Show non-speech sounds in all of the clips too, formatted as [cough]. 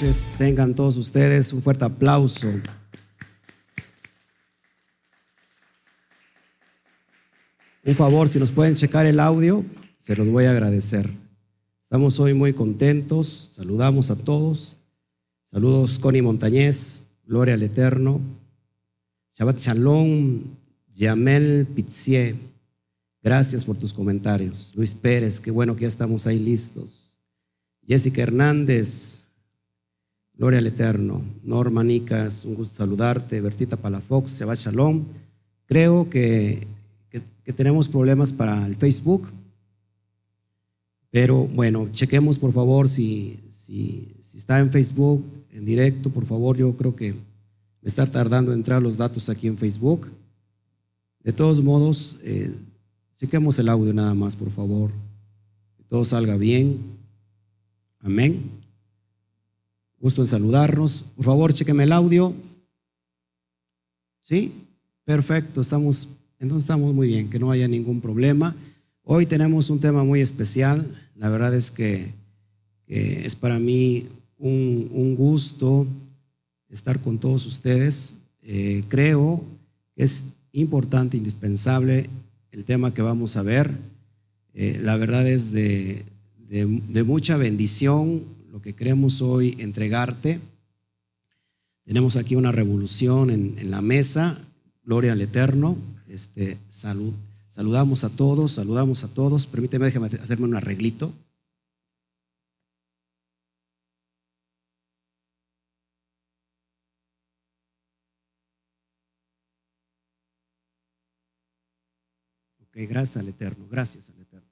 noches tengan todos ustedes. Un fuerte aplauso. Un favor, si nos pueden checar el audio, se los voy a agradecer. Estamos hoy muy contentos. Saludamos a todos. Saludos Connie Montañez, Gloria al Eterno. Shabbat Shalom, Yamel Pizzie. Gracias por tus comentarios. Luis Pérez, qué bueno que ya estamos ahí listos. Jessica Hernández, Gloria al Eterno. Norma Nicas, un gusto saludarte. Bertita Palafox, Shabbat Shalom. Creo que, que, tenemos problemas para el Facebook. Pero bueno, chequemos por favor si, si, si, está en Facebook, en directo, por favor, yo creo que me está tardando en entrar los datos aquí en Facebook. De todos modos, eh, chequemos el audio nada más, por favor. Que todo salga bien. Amén. Gusto en saludarnos. Por favor, chequeme el audio. ¿Sí? Perfecto, estamos, entonces estamos muy bien, que no haya ningún problema. Hoy tenemos un tema muy especial. La verdad es que, es para mí un, gusto estar con todos ustedes. Eh, creo que es importante, indispensable el tema que vamos a ver. Eh, la verdad es de, de, mucha bendición lo que queremos hoy entregarte. Tenemos aquí una revolución en, la mesa. Gloria al Eterno. Este, salud. Saludamos a todos, saludamos a todos. Permíteme, déjame hacerme un arreglito. Ok, gracias al Eterno, gracias al Eterno.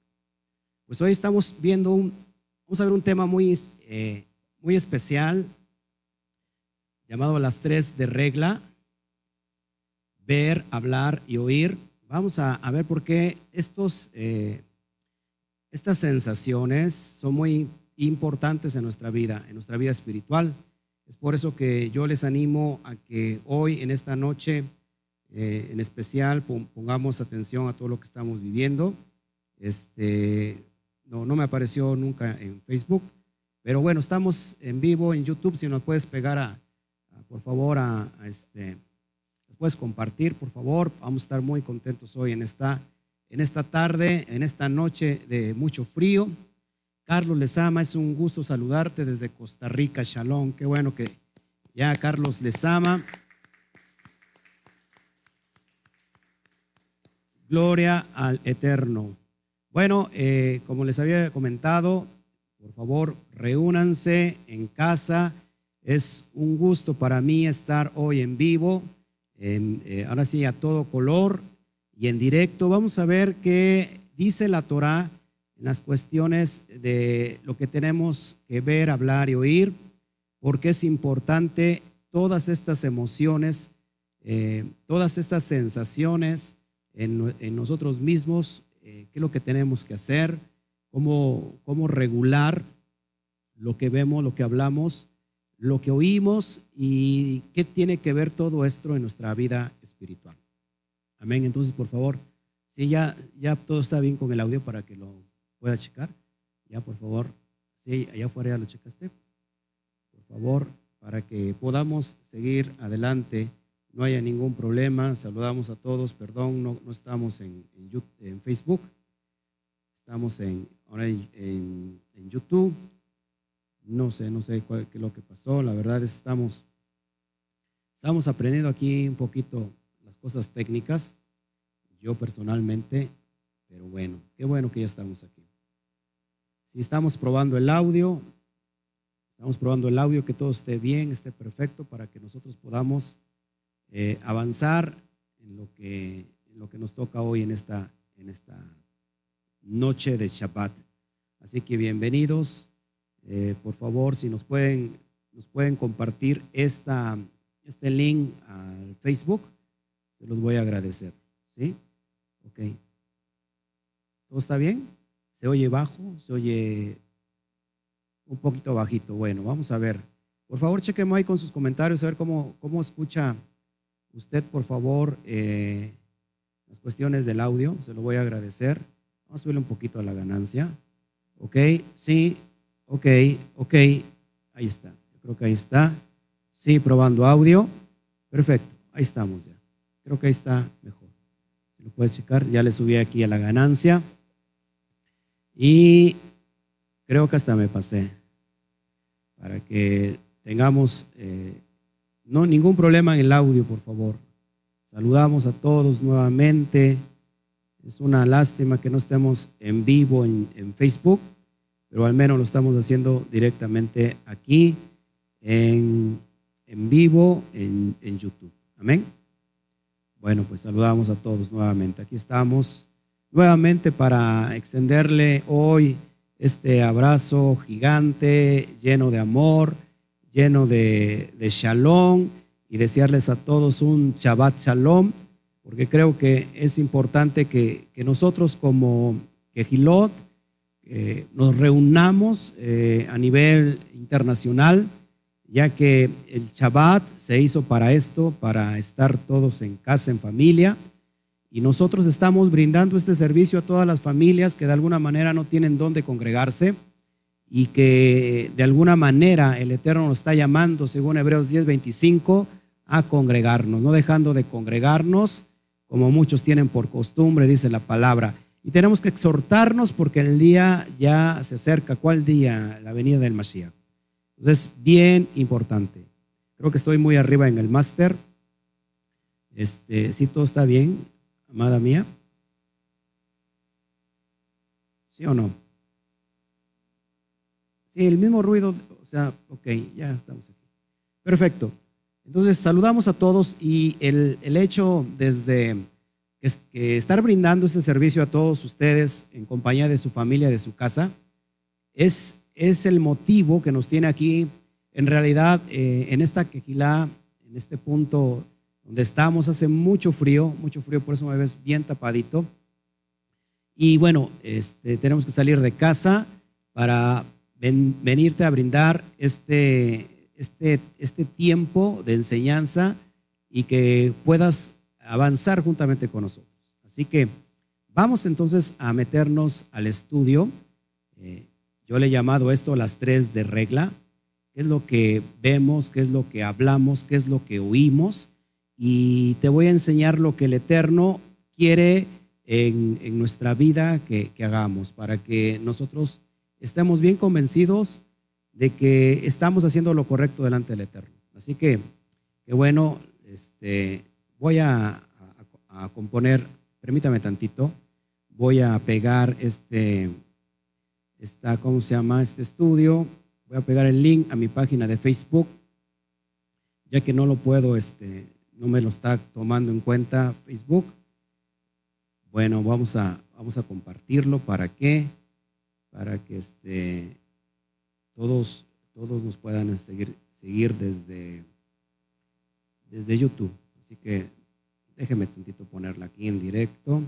Pues hoy estamos viendo un, vamos a ver un tema muy, eh, muy especial llamado las tres de regla, ver, hablar y oír vamos a, a, ver por qué estos, eh, estas sensaciones son muy importantes en nuestra vida, en nuestra vida espiritual. Es por eso que yo les animo a que hoy, en esta noche, eh, en especial, pongamos atención a todo lo que estamos viviendo. Este, no, no me apareció nunca en Facebook, pero bueno, estamos en vivo en YouTube. Si nos puedes pegar a, por favor, a, a este puedes compartir, por favor. Vamos a estar muy contentos hoy en esta, en esta tarde, en esta noche de mucho frío. Carlos Lezama, es un gusto saludarte desde Costa Rica, Shalom. Qué bueno que ya Carlos Lezama. Gloria al Eterno. Bueno, eh, como les había comentado, por favor, reúnanse en casa. Es un gusto para mí estar hoy en vivo eh, ahora sí, a todo color y en directo. Vamos a ver qué dice la Torah en las cuestiones de lo que tenemos que ver, hablar y oír, porque es importante todas estas emociones, eh, todas estas sensaciones en, en nosotros mismos, eh, qué es lo que tenemos que hacer, cómo, cómo regular lo que vemos, lo que hablamos lo que oímos y qué tiene que ver todo esto en nuestra vida espiritual. Amén. Entonces, por favor, si ya, ya todo está bien con el audio para que lo pueda checar, ya por favor, si allá afuera ya lo checaste, por favor, para que podamos seguir adelante, no haya ningún problema. Saludamos a todos, perdón, no, no estamos en, en, Facebook, estamos en, ahora en, en YouTube. No sé, no sé cuál, qué es lo que pasó. La verdad es estamos, estamos aprendiendo aquí un poquito las cosas técnicas, yo personalmente, pero bueno, qué bueno que ya estamos aquí. Si estamos probando el audio, estamos probando el audio, que todo esté bien, esté perfecto para que nosotros podamos eh, avanzar en lo, que, en lo que nos toca hoy en esta, en esta noche de Shabbat. Así que bienvenidos. Eh, por favor, si nos pueden, nos pueden compartir esta, este link al Facebook, se los voy a agradecer. ¿Sí? Ok. ¿Todo está bien? ¿Se oye bajo? ¿Se oye un poquito bajito? Bueno, vamos a ver. Por favor, chequemos ahí con sus comentarios, a ver cómo, cómo escucha usted, por favor, eh, las cuestiones del audio. Se lo voy a agradecer. Vamos a subirle un poquito a la ganancia. Ok, sí, Ok, ok, ahí está. Creo que ahí está. Sí, probando audio. Perfecto, ahí estamos ya. Creo que ahí está mejor. Lo puedes checar, ya le subí aquí a la ganancia. Y creo que hasta me pasé. Para que tengamos eh, no ningún problema en el audio, por favor. Saludamos a todos nuevamente. Es una lástima que no estemos en vivo en, Facebook, pero al menos lo estamos haciendo directamente aquí en, vivo en, en YouTube. Amén. Bueno, pues saludamos a todos nuevamente. Aquí estamos nuevamente para extenderle hoy este abrazo gigante, lleno de amor, lleno de, de shalom y desearles a todos un Shabbat Shalom, porque creo que es importante que, nosotros como Quejilot eh, nos reunamos eh, a nivel internacional, ya que el Shabbat se hizo para esto, para estar todos en casa, en familia, y nosotros estamos brindando este servicio a todas las familias que de alguna manera no tienen dónde congregarse y que de alguna manera el Eterno nos está llamando, según Hebreos 10:25, a congregarnos, no dejando de congregarnos, como muchos tienen por costumbre, dice la palabra. Y tenemos que exhortarnos porque el día ya se acerca. ¿Cuál día? La venida del Mashiach. Entonces, bien importante. Creo que estoy muy arriba en el máster. Este, si todo está bien, amada mía. ¿Sí o no? Sí, el mismo ruido, o sea, ok, ya estamos aquí. Perfecto. Entonces, saludamos a todos y el, hecho desde que estar brindando este servicio a todos ustedes en compañía de su familia, de su casa, es, es el motivo que nos tiene aquí, en realidad, eh, en esta quejilá, en este punto donde estamos, hace mucho frío, mucho frío, por eso me ves bien tapadito. Y bueno, este, tenemos que salir de casa para venirte a brindar este, este, este tiempo de enseñanza y que puedas avanzar juntamente con nosotros. Así que vamos entonces a meternos al estudio. Eh, yo le he llamado esto las tres de regla. ¿Qué es lo que vemos? ¿Qué es lo que hablamos? ¿Qué es lo que oímos? Y te voy a enseñar lo que el Eterno quiere en, nuestra vida que, que hagamos para que nosotros estemos bien convencidos de que estamos haciendo lo correcto delante del Eterno. Así que, qué bueno, este, voy a, componer, permítame tantito, voy a pegar este, esta, ¿cómo se llama? Este estudio, voy a pegar el link a mi página de Facebook, ya que no lo puedo, este, no me lo está tomando en cuenta Facebook. Bueno, vamos a, vamos a compartirlo para que, para que este, todos, todos nos puedan seguir, seguir desde, desde YouTube. Así que déjeme tantito ponerla aquí en directo.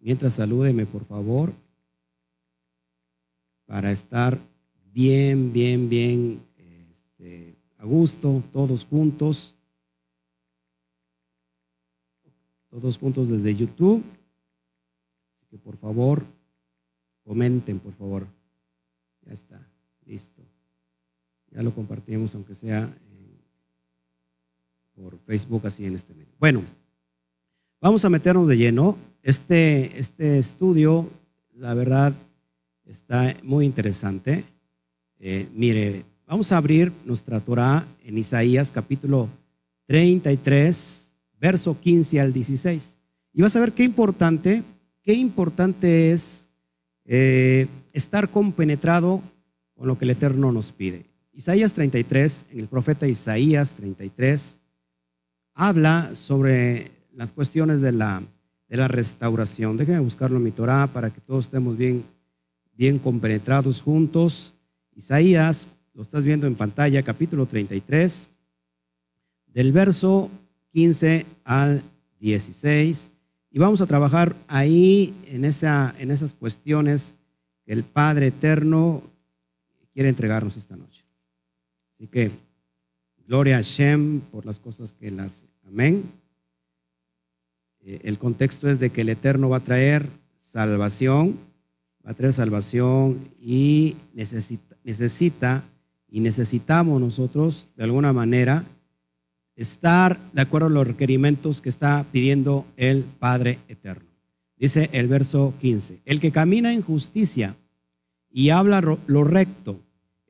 Mientras salúdeme, por favor, para estar bien, bien, bien este, a gusto, todos juntos. Todos juntos desde YouTube. Así que por favor, comenten, por favor. Ya está. Listo. Ya lo compartimos, aunque sea por Facebook, así en este medio. Bueno, vamos a meternos de lleno. Este, este estudio, la verdad, está muy interesante. Eh, mire, vamos a abrir nuestra Torah en Isaías capítulo 33, verso 15 al 16. Y vas a ver qué importante, qué importante es eh, estar compenetrado con lo que el Eterno nos pide. Isaías 33, en el profeta Isaías 33, habla sobre las cuestiones de la, de la restauración. Déjenme buscarlo en mi Torah para que todos estemos bien, bien compenetrados juntos. Isaías, lo estás viendo en pantalla, capítulo 33, del verso 15 al 16. Y vamos a trabajar ahí en, esa, en esas cuestiones que el Padre Eterno quiere entregarnos esta noche. Así que, gloria a Shem por las cosas que las... Amén. Eh, el contexto es de que el Eterno va a traer salvación, va a traer salvación y necesita y necesitamos nosotros, de alguna manera, estar de acuerdo a los requerimientos que está pidiendo el Padre Eterno. Dice el verso 15, el que camina en justicia y habla lo recto,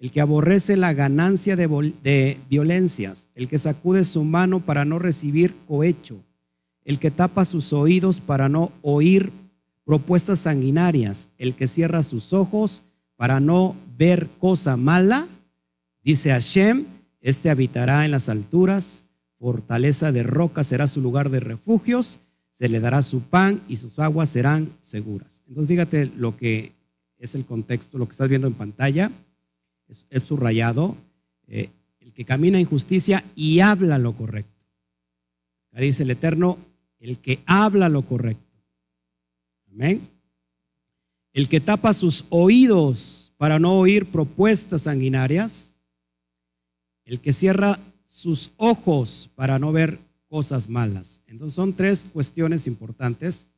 el que aborrece la ganancia de, violencias, el que sacude su mano para no recibir cohecho, el que tapa sus oídos para no oír propuestas sanguinarias, el que cierra sus ojos para no ver cosa mala, dice Hashem, este habitará en las alturas, fortaleza de roca será su lugar de refugios, se le dará su pan y sus aguas serán seguras. Entonces fíjate lo que es el contexto, lo que estás viendo en pantalla, es, subrayado, eh, el que camina en justicia y habla lo correcto. Acá dice el Eterno, el que habla lo correcto. Amén. El que tapa sus oídos para no oír propuestas sanguinarias. El que cierra sus ojos para no ver cosas malas. Entonces son tres cuestiones importantes.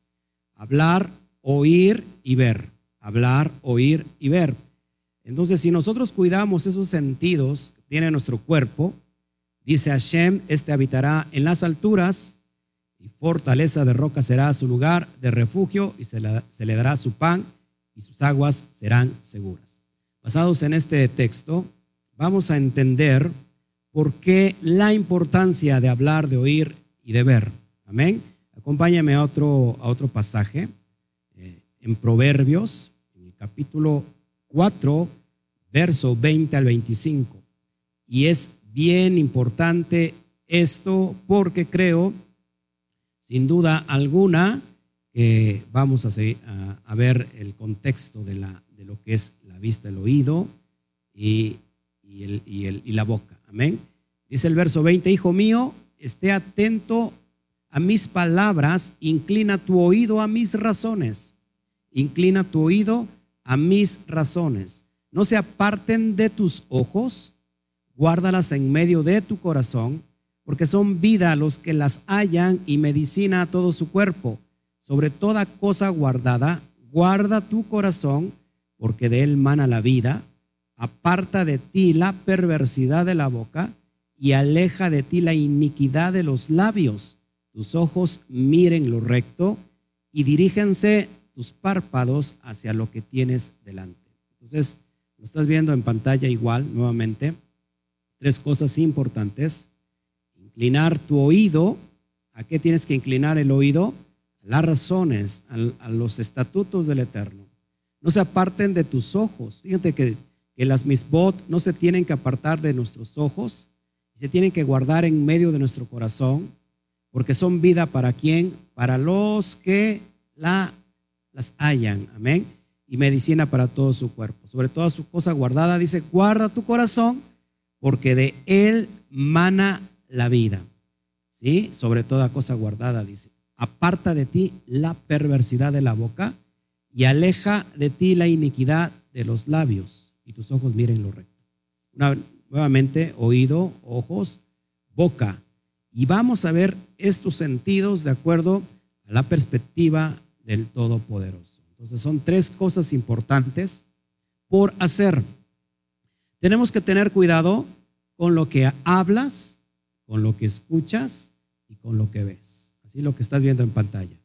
Hablar, oír y ver. Hablar, oír y ver. Entonces si nosotros cuidamos esos sentidos que tiene nuestro cuerpo, dice Hashem, este habitará en las alturas y fortaleza de roca será su lugar de refugio y se le, dará su pan y sus aguas serán seguras. Basados en este texto, vamos a entender por qué la importancia de hablar, de oír y de ver. Amén. Acompáñame a otro, a otro pasaje eh, en Proverbios, en el capítulo 4, verso 20 al 25. Y es bien importante esto porque creo sin duda alguna, que vamos a, ver el contexto de, lo que es la vista, el oído y, el, y, la boca. Amén. Dice el verso 20, Hijo mío, esté atento a mis palabras, inclina tu oído a mis razones. Inclina tu oído a mis razones. No se aparten de tus ojos, guárdalas en medio de tu corazón porque son vida los que las hallan y medicina a todo su cuerpo. Sobre toda cosa guardada, guarda tu corazón, porque de él mana la vida. Aparta de ti la perversidad de la boca y aleja de ti la iniquidad de los labios. Tus ojos miren lo recto y dirígense tus párpados hacia lo que tienes delante. Entonces, lo estás viendo en pantalla igual, nuevamente. Tres cosas importantes inclinar tu oído. ¿A qué tienes que inclinar el oído? A las razones, a, los estatutos del Eterno. No se aparten de tus ojos. Fíjate que, que las misbot no se tienen que apartar de nuestros ojos, se tienen que guardar en medio de nuestro corazón, porque son vida para quién? Para los que la, las hallan. Amén. Y medicina para todo su cuerpo. Sobre toda su cosa guardada, dice, guarda tu corazón, porque de él mana la vida. ¿Sí? Sobre toda cosa guardada, dice. Aparta de ti la perversidad de la boca y aleja de ti la iniquidad de los labios y tus ojos miren lo recto. nuevamente, oído, ojos, boca. Y vamos a ver estos sentidos de acuerdo a la perspectiva del Todopoderoso. Entonces son tres cosas importantes por hacer. Tenemos que tener cuidado con lo que hablas, con lo que escuchas y con lo que ves. Así lo que estás viendo en pantalla.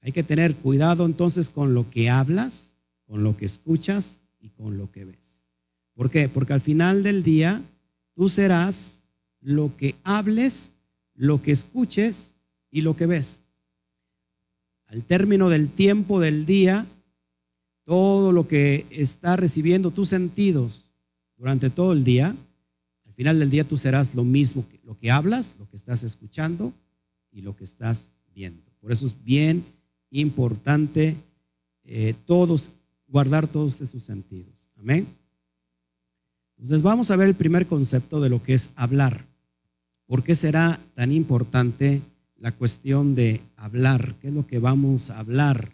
Hay que tener cuidado entonces con lo que hablas, con lo que escuchas y con lo que ves. ¿Por qué? Porque al final del día tú serás lo que hables, lo que escuches y lo que ves. Al término del tiempo del día, todo lo que está recibiendo tus sentidos durante todo el día, final del día tú serás lo mismo, que lo que hablas, lo que estás escuchando y lo que estás viendo. Por eso es bien importante eh, todos, guardar todos esos sentidos. Amén. Entonces vamos a ver el primer concepto de lo que es hablar. ¿Por qué será tan importante la cuestión de hablar? ¿Qué es lo que vamos a hablar?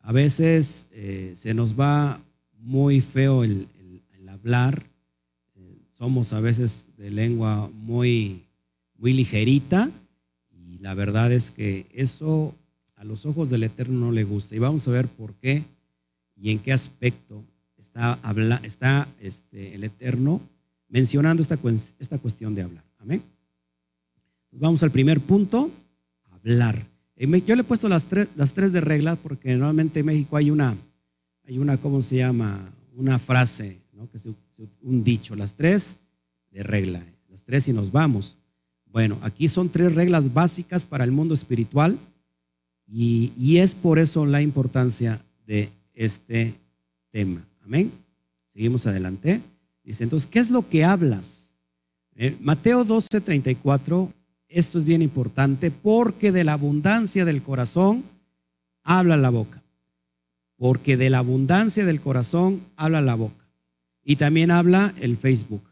A veces eh, se nos va muy feo el hablar somos a veces de lengua muy, muy ligerita y la verdad es que eso a los ojos del Eterno no le gusta. Y vamos a ver por qué y en qué aspecto está, este, el Eterno mencionando esta, esta cuestión de hablar. Amén. Vamos al primer punto, hablar. Yo le he puesto las tres, de reglas porque normalmente en México hay una, hay una, ¿cómo se llama? Una frase, ¿no? que un dicho, las tres de regla, las tres y nos vamos. Bueno, aquí son tres reglas básicas para el mundo espiritual y, y es por eso la importancia de este tema. Amén. Seguimos adelante. Dice, entonces, ¿qué es lo que hablas? Eh, Mateo 12, 34 esto es bien importante porque de la abundancia del corazón habla la boca. Porque de la abundancia del corazón habla la boca. Y también habla el Facebook.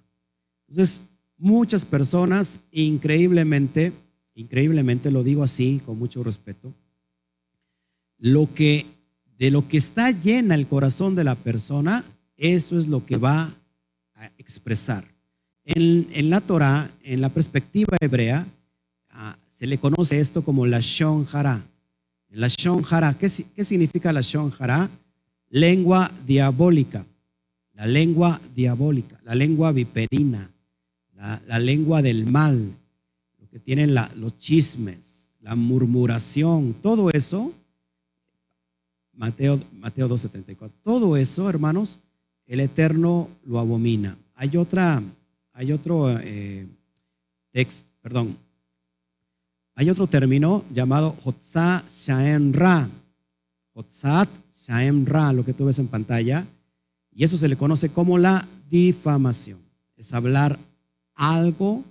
Entonces, muchas personas, increíblemente, increíblemente lo digo así, con mucho respeto, lo que, de lo que está llena el corazón de la persona, eso es lo que va a expresar. En, la Torah, en la perspectiva hebrea, se le conoce esto como la Shon Hara. La Shon Hara, ¿qué, significa la Shon Hara? Lengua diabólica, la lengua diabólica, la lengua viperina, la, lengua del mal, lo que tienen los chismes, la murmuración, todo eso, Mateo, Mateo 12:34, todo eso, hermanos, el Eterno lo abomina. Hay otra, hay otro eh, texto, perdón, hay otro término llamado Hotza Shaem Ra. Hotzat Shaem Ra, lo que tú ves en pantalla. Y eso se le conoce como la difamación. Es hablar algo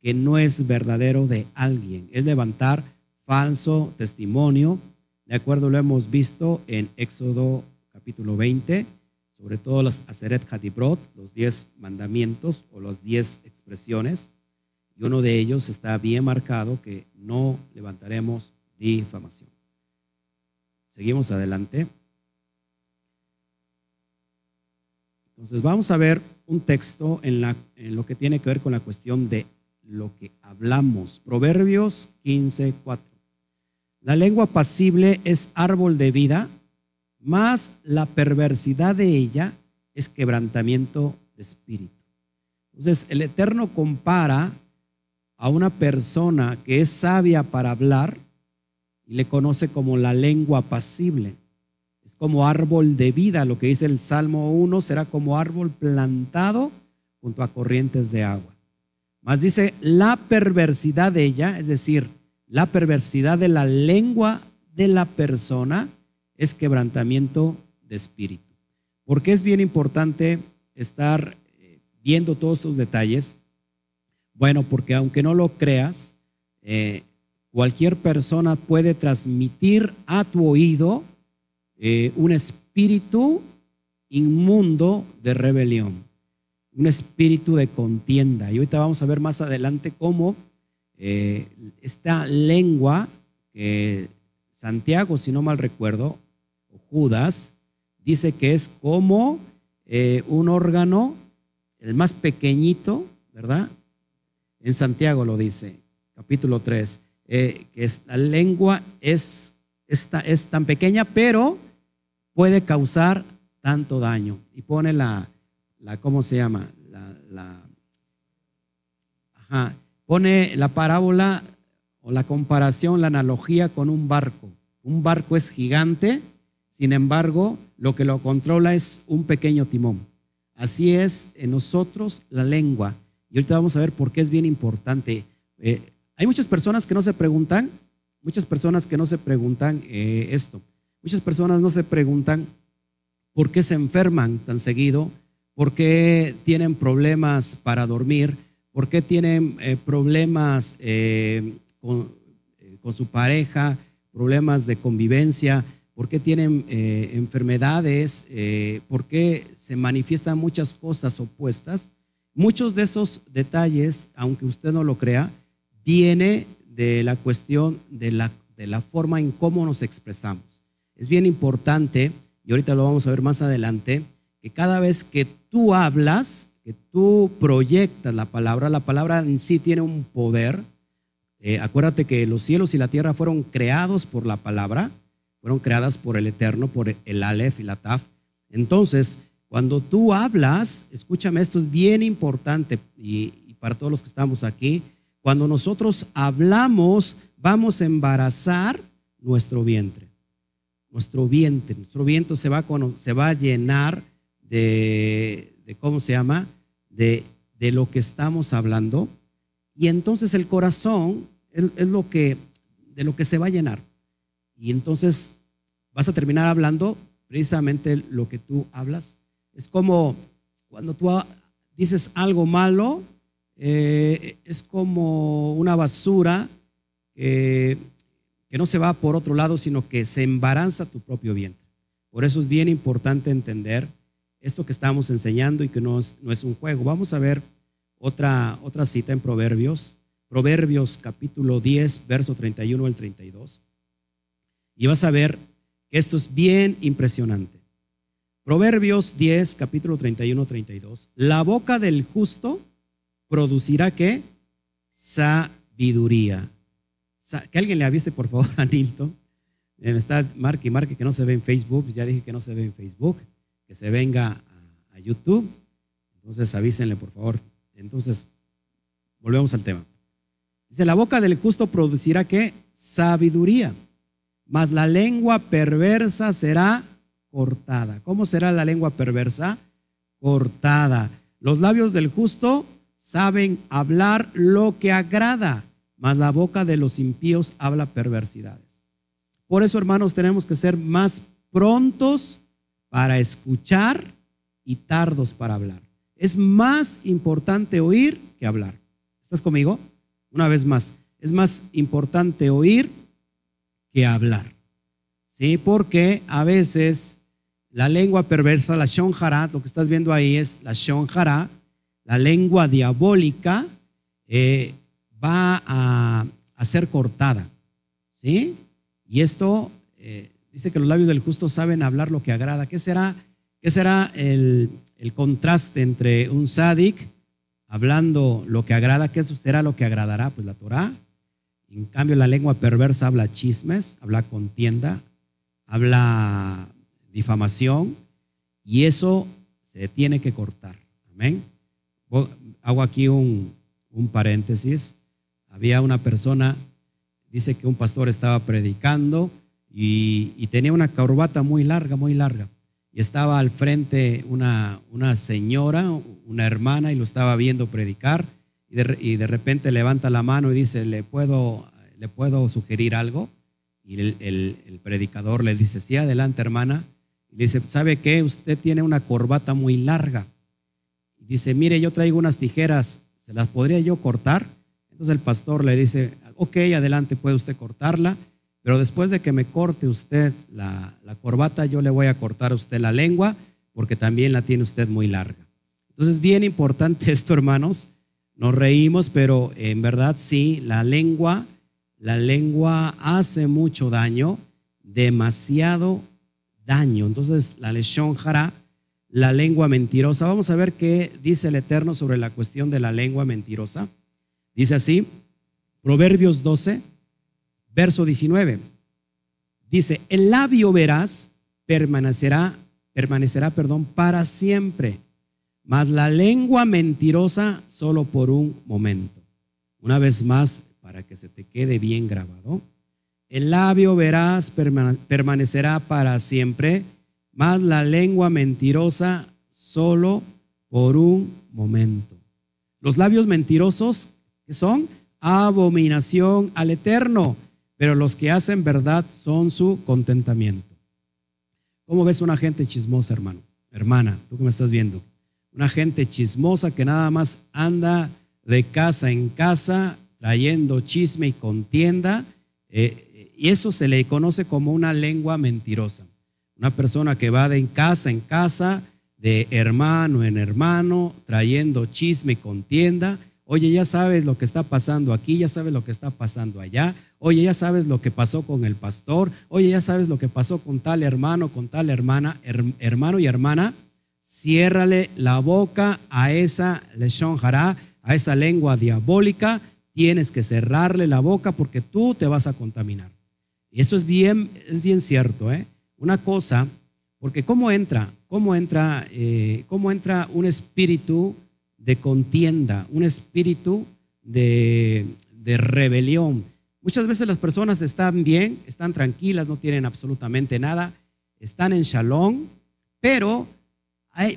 que no es verdadero de alguien. Es levantar falso testimonio. De acuerdo, lo hemos visto en Éxodo capítulo 20, sobre todo las Aseret Hatibrot, los diez mandamientos o las diez expresiones. Y uno de ellos está bien marcado que no levantaremos difamación. Seguimos adelante. Entonces vamos a ver un texto en, en lo que tiene que ver con la cuestión de lo que hablamos. Proverbios 15, 4. La lengua pasible es árbol de vida, más la perversidad de ella es quebrantamiento de espíritu. Entonces el Eterno compara a una persona que es sabia para hablar y le conoce como la lengua pasible. Es como árbol de vida, lo que dice el Salmo 1, será como árbol plantado junto a corrientes de agua. Más dice, la perversidad de ella, es decir, la perversidad de la lengua de la persona es quebrantamiento de espíritu. Porque es bien importante estar eh, viendo todos estos detalles bueno, porque aunque no lo creas, eh, cualquier persona puede transmitir a tu oído eh, un espíritu inmundo de rebelión, un espíritu de contienda. Y ahorita vamos a ver más adelante cómo eh, esta lengua que Santiago, si no mal recuerdo, o Judas, dice que es como un órgano, el más pequeñito, ¿verdad? En Santiago lo dice, capítulo 3, eh, que la lengua es, es tan pequeña, pero puede causar tanto daño. Y pone la, la ¿cómo se llama? La, ajá, pone la parábola o la comparación, la analogía con un barco. Un barco es gigante, sin embargo, lo que lo controla es un pequeño timón. Así es en nosotros la lengua. Y ahorita vamos a ver por qué es bien importante. Eh, hay muchas personas que no se preguntan, muchas personas que no se preguntan eh, esto. Muchas personas no se preguntan por qué se enferman tan seguido, por qué tienen problemas para dormir, por qué tienen eh, problemas con, con, su pareja, problemas de convivencia, por qué tienen enfermedades, por qué se manifiestan muchas cosas opuestas. Muchos de esos detalles, aunque usted no lo crea, viene de la cuestión de la, de la forma en cómo nos expresamos. Es bien importante, y ahorita lo vamos a ver más adelante, que cada vez que tú hablas, que tú proyectas la palabra, la palabra en sí tiene un poder. Eh, acuérdate que los cielos y la tierra fueron creados por la palabra, fueron creadas por el Eterno, por el Aleph y la Taf. Entonces, Cuando tú hablas, escúchame, esto es bien importante y, para todos los que estamos aquí, cuando nosotros hablamos, vamos a embarazar nuestro vientre. Nuestro vientre, nuestro vientre se va se va a llenar de, de, ¿cómo se llama? De, de, lo que estamos hablando. Y entonces el corazón es, lo que, de lo que se va a llenar. Y entonces vas a terminar hablando precisamente lo que tú hablas. Es como cuando tú dices algo malo, eh, es como una basura que, que no se va por otro lado, sino que se embaraza tu propio vientre. Por eso es bien importante entender esto que estamos enseñando y que no es, no es un juego. Vamos a ver otra, otra cita en Proverbios, Proverbios capítulo 10, verso 31 al 32. Y vas a ver que esto es bien impresionante. Proverbios 10, capítulo 31, 32. La boca del justo producirá qué? Sabiduría. Que alguien le avise, por favor, [laughs] a Nilton. Me está marque y marque que no se ve en Facebook. Ya dije que no se ve en Facebook. Que se venga a, YouTube. Entonces avísenle, por favor. Entonces, volvemos al tema. Dice, la boca del justo producirá qué? Sabiduría. Mas la lengua perversa será cortada. ¿Cómo será la lengua perversa? Cortada. Los labios del justo saben hablar lo que agrada, mas la boca de los impíos habla perversidades. Por eso, hermanos, tenemos que ser más prontos para escuchar y tardos para hablar. Es más importante oír que hablar. ¿Estás conmigo? Una vez más, es más importante oír que hablar. ¿Sí? Porque a veces la lengua perversa, la shonjara, lo que estás viendo ahí es la shonjara, la lengua diabólica, eh, va a, ser cortada. ¿Sí? Y esto eh, dice que los labios del justo saben hablar lo que agrada. ¿Qué será, qué será el, el contraste entre un sádic hablando lo que agrada? ¿Qué será lo que agradará? Pues la Torah. En cambio, la lengua perversa habla chismes, habla contienda, habla difamación, y eso se tiene que cortar. Amén. Hago aquí un, un paréntesis. Había una persona, dice que un pastor estaba predicando y, tenía una corbata muy larga, muy larga. Y estaba al frente una, una señora, una hermana, y lo estaba viendo predicar. Y de, repente levanta la mano y dice, ¿le puedo, ¿le puedo sugerir algo? Y el, el, predicador le dice, sí, adelante hermana. Y dice, ¿sabe qué? Usted tiene una corbata muy larga. Y dice, mire, yo traigo unas tijeras, ¿se las podría yo cortar? Entonces el pastor le dice, ok, adelante, puede usted cortarla, pero después de que me corte usted la, corbata, yo le voy a cortar a usted la lengua, porque también la tiene usted muy larga. Entonces, bien importante [laughs] esto, hermanos. Nos reímos, pero en verdad sí, la lengua, la lengua hace mucho daño, demasiado daño. Entonces, la lesión jara, la lengua mentirosa. Vamos a ver qué dice el Eterno sobre la cuestión de la lengua mentirosa. Dice así, Proverbios 12, verso 19. Dice, el labio verás permanecerá, permanecerá, perdón, para siempre, mas la lengua mentirosa solo por un momento. Una vez más, para que se te quede bien grabado. El labio verás permanecerá para siempre, mas la lengua mentirosa solo por un momento. Los labios mentirosos, ¿qué son? Abominación al eterno, pero los que hacen verdad son su contentamiento. ¿Cómo ves una gente chismosa, hermano? Hermana, tú que me estás viendo. Una gente chismosa que nada más anda de casa en casa trayendo chisme y contienda. Eh, y eso se le conoce como una lengua mentirosa. Una persona que va de casa en casa, de hermano en hermano, trayendo chisme y contienda. Oye, ya sabes lo que está pasando aquí, ya sabes lo que está pasando allá. Oye, ya sabes lo que pasó con el pastor. Oye, ya sabes lo que pasó con tal hermano, con tal hermana, hermano y hermana. Ciérrale la boca a esa leshon a esa lengua diabólica. Tienes que cerrarle la boca porque tú te vas a contaminar. Y eso es bien, es bien cierto. ¿eh? Una cosa, Porque ¿cómo entra? ¿Cómo entra, eh, cómo entra un espíritu de contienda, un espíritu de, de rebelión? Muchas veces las personas están bien, están tranquilas, no tienen absolutamente nada, están en shalom, pero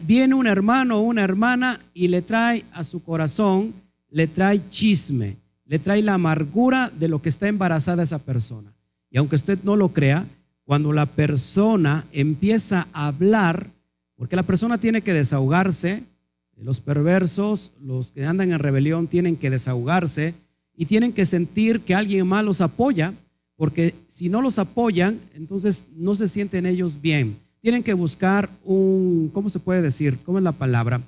viene un hermano o una hermana y le trae a su corazón, le trae chisme, le trae la amargura de lo que está embarazada esa persona. Y aunque usted no lo crea, cuando la persona empieza a hablar, porque la persona tiene que desahogarse, los perversos, los que andan en rebelión, tienen que desahogarse y tienen que sentir que alguien más los apoya, porque si no los apoyan, entonces no se sienten ellos bien. Tienen que buscar un, ¿cómo se puede decir? ¿Cómo es la palabra?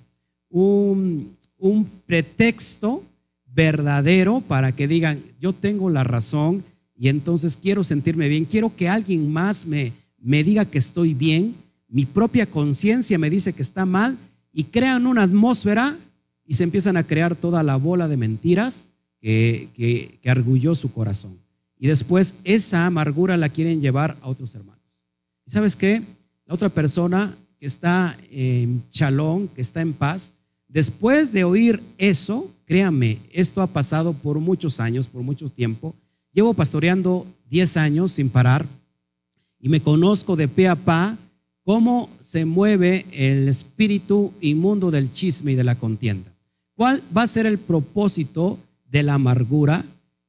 Un, un pretexto verdadero para que digan, yo tengo la razón y entonces quiero sentirme bien, quiero que alguien más me, me diga que estoy bien, mi propia conciencia me dice que está mal y crean una atmósfera y se empiezan a crear toda la bola de mentiras que, que, argulló su corazón. Y después esa amargura la quieren llevar a otros hermanos. ¿Y sabes qué? La otra persona que está en chalón, que está en paz, después de oír eso, créanme, esto ha pasado por muchos años, por mucho tiempo. Llevo pastoreando 10 años sin parar y me conozco de pe a pa cómo se mueve el espíritu inmundo del chisme y de la contienda. ¿Cuál va a ser el propósito de la amargura?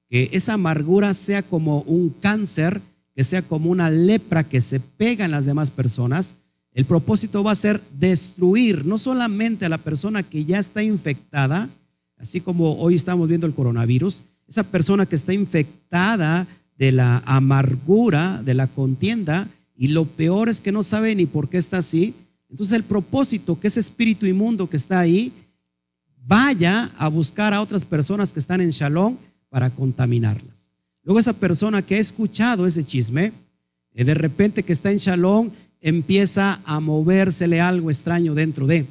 Que esa amargura sea como un cáncer, que sea como una lepra que se pega en las demás personas. El propósito va a ser destruir no solamente a la persona que ya está infectada, así como hoy estamos viendo el coronavirus, esa persona que está infectada de la amargura, de la contienda, y lo peor es que no sabe ni por qué está así. Entonces el propósito que ese espíritu inmundo que está ahí vaya a buscar a otras personas que están en shalom para contaminarlas. Luego esa persona que ha escuchado ese chisme, eh, de repente que está en shalom, empieza a movérsele algo extraño dentro de,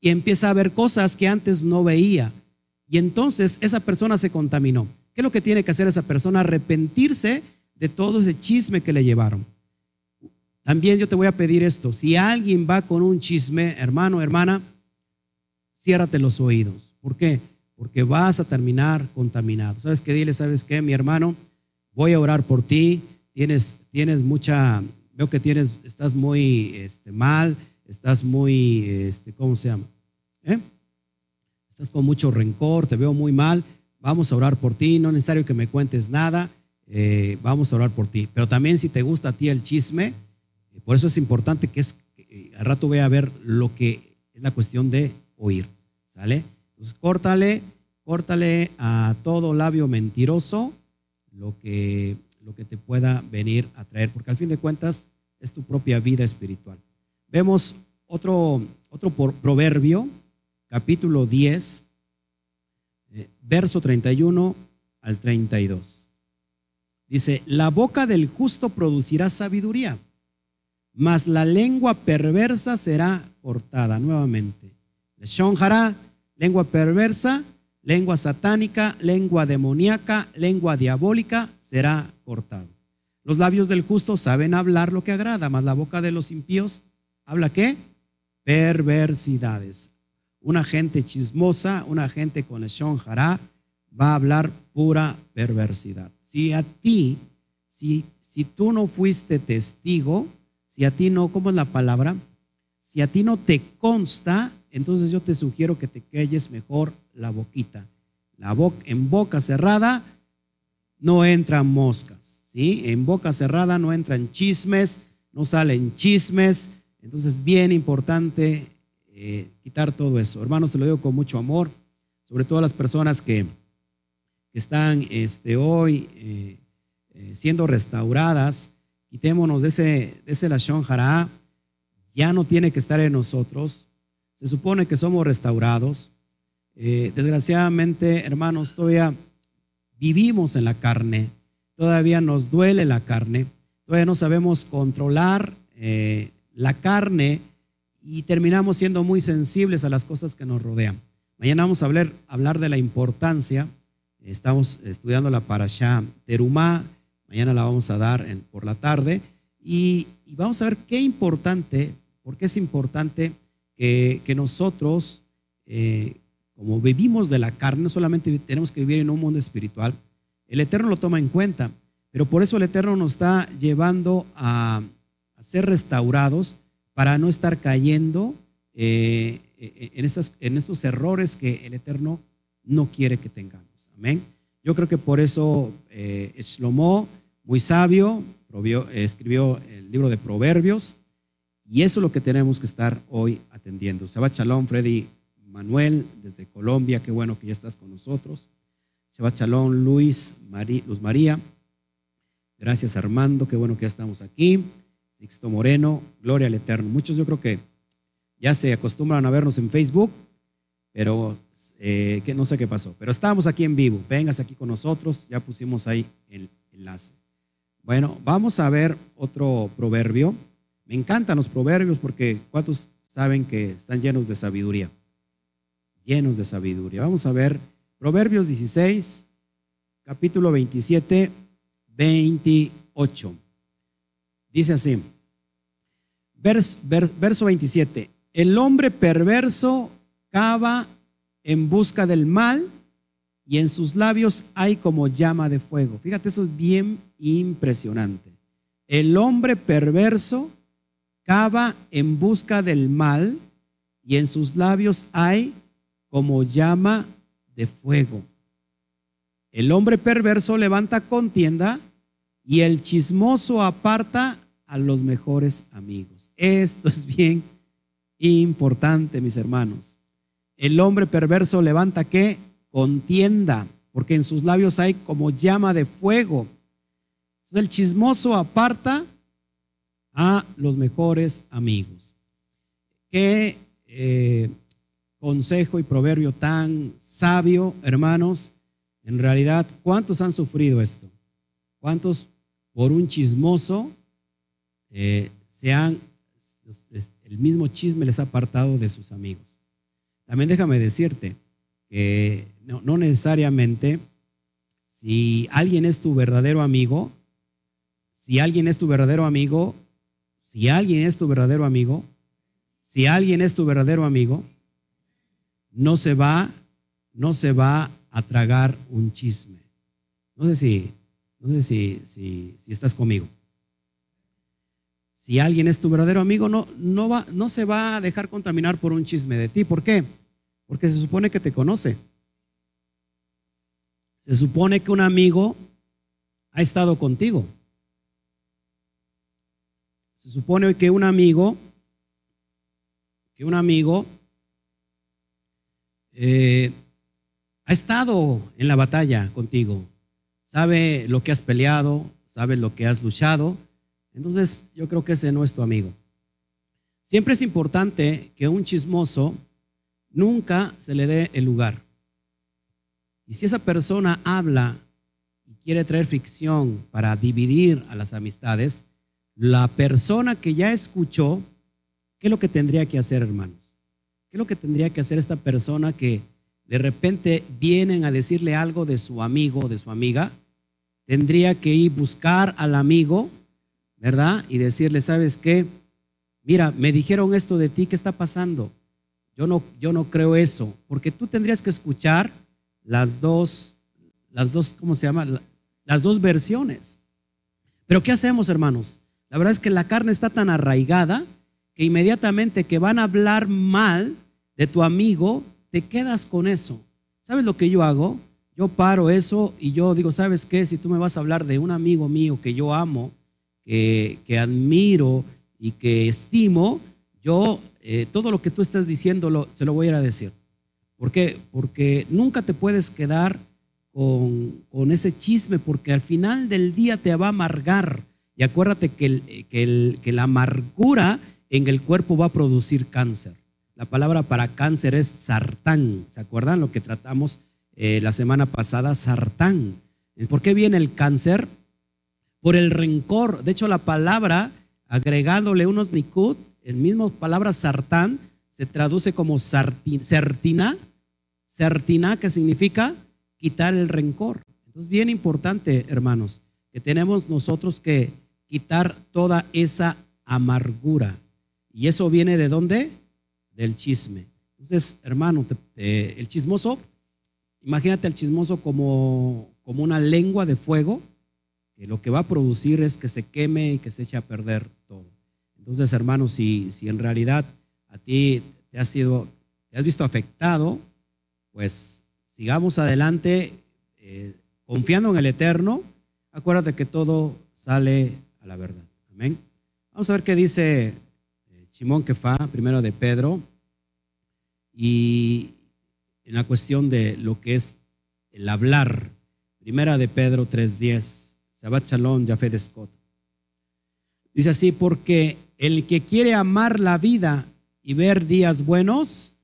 y empieza a ver cosas que antes no veía. Y entonces esa persona se contaminó. ¿Qué es lo que tiene que hacer esa persona? Arrepentirse de todo ese chisme que le llevaron. También yo te voy a pedir esto. Si alguien va con un chisme, hermano, hermana, ciérrate los oídos. ¿Por qué? Porque vas a terminar contaminado. ¿Sabes qué? Dile, ¿sabes qué, mi hermano? Voy a orar por ti. Tienes, tienes mucha, veo que tienes, estás muy este, mal, estás muy, este, ¿cómo se llama? ¿Eh? estás con mucho rencor, te veo muy mal, vamos a orar por ti, no es necesario que me cuentes nada, eh, vamos a orar por ti. Pero también si te gusta a ti el chisme, por eso es importante que es, eh, al rato voy a ver lo que es la cuestión de oír, ¿sale? Entonces córtale, córtale a todo labio mentiroso lo que, lo que te pueda venir a traer, porque al fin de cuentas es tu propia vida espiritual. Vemos otro, otro proverbio capítulo 10, eh, verso 31 al 32. Dice, la boca del justo producirá sabiduría, mas la lengua perversa será cortada nuevamente. Lengua perversa, lengua satánica, lengua demoníaca, lengua diabólica, será cortado. Los labios del justo saben hablar lo que agrada, mas la boca de los impíos habla qué? Perversidades una gente chismosa, una gente con el shonjara, va a hablar pura perversidad. Si a ti, si, si tú no fuiste testigo, si a ti no, ¿cómo es la palabra? Si a ti no te consta, entonces yo te sugiero que te calles mejor la boquita. La boca, en boca cerrada no entran moscas, ¿sí? En boca cerrada no entran chismes, no salen chismes. Entonces, bien importante eh, quitar todo eso. Hermanos, te lo digo con mucho amor, sobre todo a las personas que, están este, hoy eh, eh, siendo restauradas. Quitémonos de ese, de ese lashon. Ya no tiene que estar en nosotros. Se supone que somos restaurados. desgraciadamente, hermanos, todavía vivimos en la carne. Todavía nos duele la carne. Todavía no sabemos controlar la carne y terminamos siendo muy sensibles a las cosas que nos rodean. Mañana vamos a hablar, de la importancia. Estamos estudiando la parasha Terumá. Mañana la vamos a dar por la tarde. Y, vamos a ver qué importante, por qué es importante que, nosotros, eh, como vivimos de la carne, no solamente tenemos que vivir en un mundo espiritual, el Eterno lo toma en cuenta, pero por eso el Eterno nos está llevando a, ser restaurados para no estar cayendo eh, en, estas, en estos errores que el Eterno no quiere que tengamos. Amén. Yo creo que por eso eh, Shlomo, muy sabio, escribió el libro de Proverbios y eso es lo que tenemos que estar hoy atendiendo. Shabbat Shalom, Freddy Manuel, desde Colombia, qué bueno que ya estás con nosotros. Shabbat Shalom, Luis, Luz María. Gracias Armando, qué bueno que ya estamos aquí. Sixto Moreno, gloria al Eterno. Muchos yo creo que ya se acostumbran a vernos en Facebook, pero eh, que no sé qué pasó, pero estamos aquí en vivo. Vengas aquí con nosotros, ya pusimos ahí el enlace. Bueno, vamos a ver otro proverbio. Me encantan los proverbios porque ¿cuántos saben que están llenos de sabiduría? Llenos de sabiduría. Vamos a ver Proverbios 16, capítulo 27, 28. Dice así, verso, verso 27, el hombre perverso cava en busca del mal y en sus labios hay como llama de fuego. Fíjate, eso es bien impresionante. El hombre perverso cava en busca del mal y en sus labios hay como llama de fuego. El hombre perverso levanta contienda y el chismoso aparta a los mejores amigos. Esto es bien importante, mis hermanos. El hombre perverso levanta qué? Contienda, porque en sus labios hay como llama de fuego. El chismoso aparta a los mejores amigos. Qué eh, consejo y proverbio tan sabio, hermanos. En realidad, ¿cuántos han sufrido esto? ¿Cuántos por un chismoso eh, se han, el mismo chisme les ha apartado de sus amigos? También déjame decirte que no, necesariamente si alguien es tu verdadero amigo, si alguien es tu verdadero amigo, si alguien es tu verdadero amigo, si alguien es tu verdadero amigo, no se va, no se va a tragar un chisme. No sé si, no sé si, si, estás conmigo. Si alguien es tu verdadero amigo, no, no, va, no se va a dejar contaminar por un chisme de ti. ¿Por qué? Porque se supone que te conoce. Se supone que un amigo ha estado contigo. Se supone que un amigo, que un amigo eh, ha estado en la batalla contigo. Sabe lo que has peleado, sabe lo que has luchado entonces, yo creo que ese no es tu amigo. Siempre es importante que un chismoso nunca se le dé el lugar. Y si esa persona habla y quiere traer ficción para dividir a las amistades, la persona que ya escuchó, ¿qué es lo que tendría que hacer, hermanos? ¿Qué es lo que tendría que hacer esta persona que de repente vienen a decirle algo de su amigo, de su amiga? Tendría que ir buscar al amigo ¿verdad? Y decirle, ¿sabes qué? Mira, me dijeron esto de ti, ¿qué está pasando? Yo no, yo no creo eso, porque tú tendrías que escuchar las dos, las dos, ¿cómo se llama? Las dos versiones. Pero ¿qué hacemos, hermanos? La verdad es que la carne está tan arraigada que inmediatamente que van a hablar mal de tu amigo, te quedas con eso. ¿Sabes lo que yo hago? Yo paro eso y yo digo, ¿sabes qué? Si tú me vas a hablar de un amigo mío que yo amo, que, admiro y que estimo, yo eh, todo lo que tú estás diciendo se lo voy a ir a decir. ¿Por qué? Porque nunca te puedes quedar con, ese chisme, porque al final del día te va a amargar. Y acuérdate que, que, la amargura en el cuerpo va a producir cáncer. La palabra para cáncer es sartán. ¿Se acuerdan lo que tratamos eh, la semana pasada? Sartán. ¿Por qué viene el cáncer? por el rencor. De hecho, la palabra, agregándole unos nikud, el mismo palabra sartán, se traduce como certina, certina, que significa quitar el rencor. Entonces, bien importante, hermanos, que tenemos nosotros que, quitar toda esa amargura. ¿Y eso viene de dónde? Del chisme. Entonces, hermano, el chismoso, imagínate al chismoso como, como una lengua de fuego, que lo que va a producir es que se queme y que se eche a perder todo. Entonces, hermano, si, si en realidad a ti te has, sido, te has visto afectado, pues sigamos adelante eh, confiando en el Eterno. Acuérdate que todo sale la verdad. Amén. Vamos a ver qué dice Simón eh, Kefa, primero de Pedro, y en la cuestión de lo que es el hablar. Primera de Pedro 3.10, Shabbat Shalom, Jafet Scott. Dice así, porque el que quiere amar la vida y ver días buenos,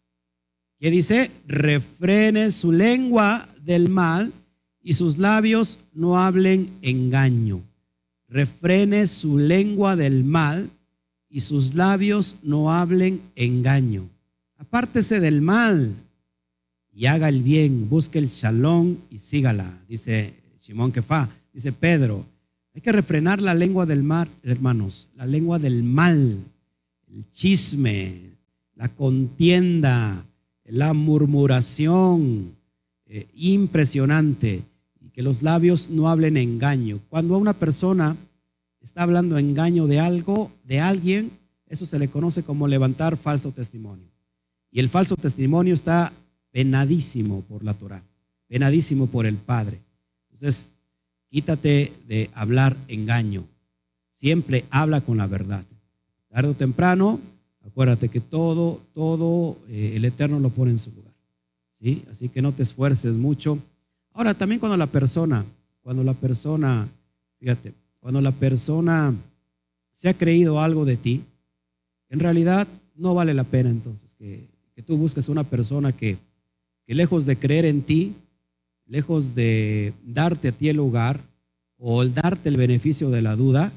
que dice, refrene su lengua del mal y sus labios no hablen engaño. Refrene su lengua del mal y sus labios no hablen engaño. Apártese del mal y haga el bien, busque el shalom y sígala, dice Simón Kefa, dice Pedro. Hay que refrenar la lengua del mal, hermanos, la lengua del mal, el chisme, la contienda, la murmuración eh, impresionante que los labios no hablen engaño. Cuando una persona está hablando engaño de algo, de alguien, eso se le conoce como levantar falso testimonio. Y el falso testimonio está penadísimo por la Torah, penadísimo por el Padre. Entonces, quítate de hablar engaño. Siempre habla con la verdad. Tarde o temprano, acuérdate que todo, todo eh, el Eterno lo pone en su lugar. ¿sí? Así que no te esfuerces mucho. Ahora, también cuando la persona, cuando la persona, fíjate, cuando la persona se ha creído algo de ti, en realidad no vale la pena entonces que, tú busques una persona que, que lejos de creer en ti, lejos de darte a ti el lugar o darte el beneficio de la duda,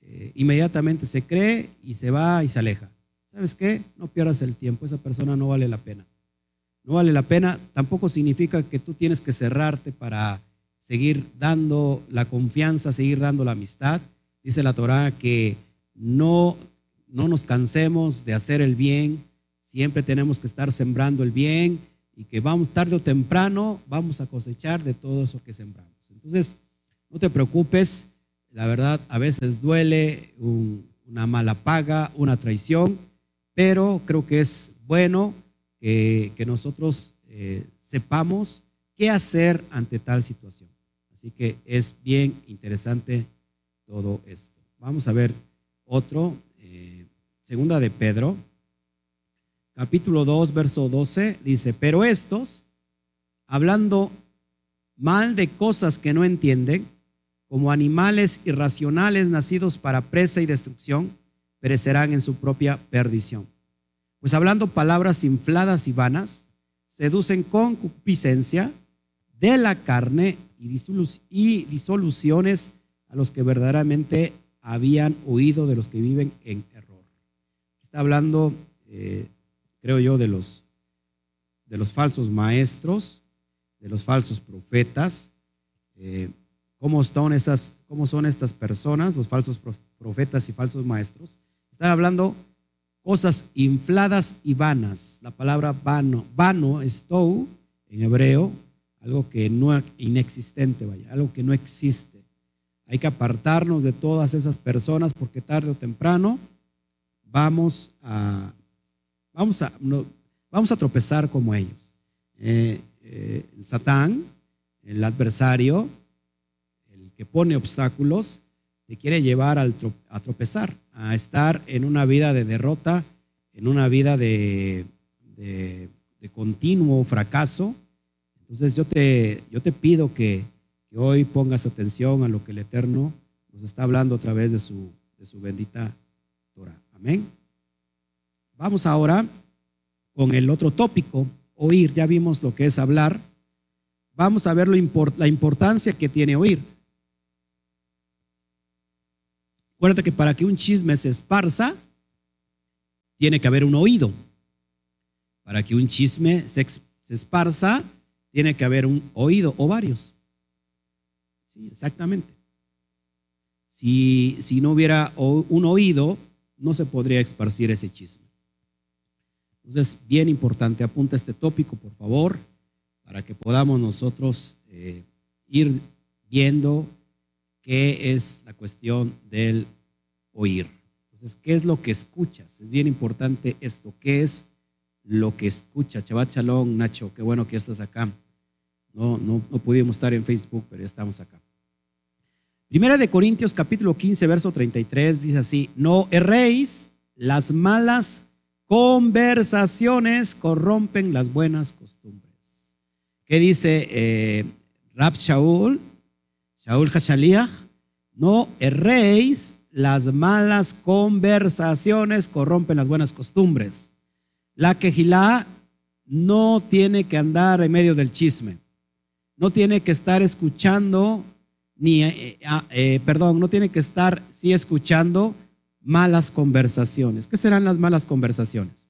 eh, inmediatamente se cree y se va y se aleja. ¿Sabes qué? No pierdas el tiempo, esa persona no vale la pena. No vale la pena, tampoco significa que tú tienes que cerrarte para seguir dando la confianza, seguir dando la amistad. Dice la Torah que no, no nos cansemos de hacer el bien, siempre tenemos que estar sembrando el bien y que vamos tarde o temprano vamos a cosechar de todo eso que sembramos. Entonces, no te preocupes, la verdad a veces duele una mala paga, una traición, pero creo que es bueno que, nosotros eh, sepamos qué hacer ante tal situación. Así que es bien interesante todo esto. Vamos a ver otro, eh, segunda de Pedro, capítulo 2, verso 12, dice, pero estos, hablando mal de cosas que no entienden, como animales irracionales nacidos para presa y destrucción, perecerán en su propia perdición. Pues hablando palabras infladas y vanas, seducen con concupiscencia de la carne y disoluciones a los que verdaderamente habían huido de los que viven en error. Está hablando, eh, creo yo, de los, de los falsos maestros, de los falsos profetas. Eh, ¿cómo, son esas, ¿Cómo son estas personas, los falsos profetas y falsos maestros? Están hablando cosas infladas y vanas. La palabra vano, vano, estou, en hebreo, algo que no inexistente, vaya, algo que no existe. Hay que apartarnos de todas esas personas porque tarde o temprano vamos a, vamos a, vamos a tropezar como ellos. Eh, eh, el Satán, el adversario, el que pone obstáculos, te quiere llevar a tropezar, a estar en una vida de derrota, en una vida de, continuo fracaso entonces yo te, yo te pido que, hoy pongas atención a lo que el Eterno nos está hablando a través de su, de su bendita Torah. Amén. Vamos ahora con el otro tópico, oír. Ya vimos lo que es hablar. Vamos a ver lo la importancia que tiene oír. Acuérdate que para que un chisme se esparza, tiene que haber un oído. Para que un chisme se, se esparza, tiene que haber un oído o varios. Sí, exactamente. si, si no hubiera un oído, no se podría esparcir ese chisme. Entonces, bien importante, apunta este tópico, por favor, para que podamos nosotros eh, ir viendo qué es la cuestión del oír. Entonces, ¿qué es lo que escuchas? Es bien importante esto. ¿Qué es lo que escuchas? Chabat Shalom, Nacho, qué bueno que estás acá. No, no, no pudimos estar en Facebook, pero ya estamos acá. Primera de Corintios capítulo 15, verso 33 dice así, no erréis, las malas conversaciones corrompen las buenas costumbres. ¿Qué dice eh, Rab Shaul? Shaul Hashaliah, no erréis, las malas conversaciones corrompen las buenas costumbres. La quejilá no tiene que andar en medio del chisme, no tiene que estar escuchando, ni, eh, ah, eh, perdón, no tiene que estar sí escuchando malas conversaciones. ¿Qué serán las malas conversaciones?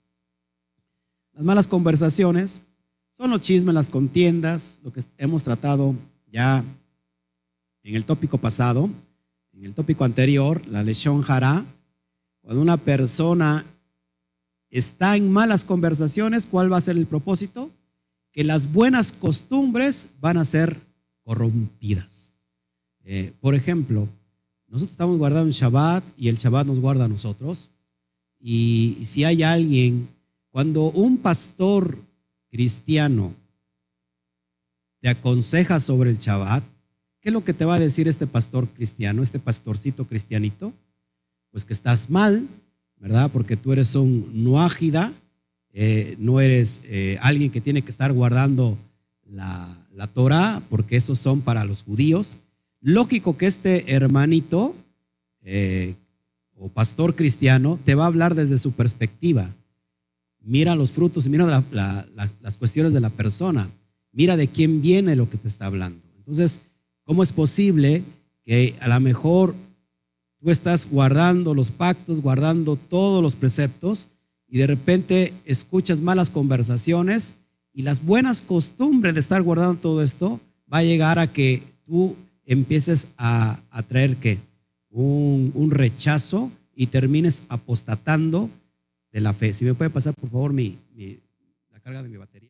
Las malas conversaciones son los chismes, las contiendas, lo que hemos tratado ya en el tópico pasado, en el tópico anterior, la lesión jara, cuando una persona está en malas conversaciones, ¿cuál va a ser el propósito? Que las buenas costumbres van a ser corrompidas. Eh, por ejemplo, nosotros estamos guardando un Shabbat y el Shabbat nos guarda a nosotros. Y si hay alguien, cuando un pastor cristiano te aconseja sobre el Shabbat, ¿Qué es lo que te va a decir este pastor cristiano, este pastorcito cristianito? Pues que estás mal, ¿verdad? Porque tú eres un nuágida, eh, no eres eh, alguien que tiene que estar guardando la, la Torah, porque esos son para los judíos. Lógico que este hermanito eh, o pastor cristiano te va a hablar desde su perspectiva. Mira los frutos, mira las cuestiones de la persona, mira de quién viene lo que te está hablando. Entonces, ¿Cómo es posible que a lo mejor tú estás guardando los pactos, guardando todos los preceptos y de repente escuchas malas conversaciones y las buenas costumbres de estar guardando todo esto va a llegar a que tú empieces a, traer que un, un, rechazo y termines apostatando de la fe. Si me puede pasar por favor mi, la carga de mi batería.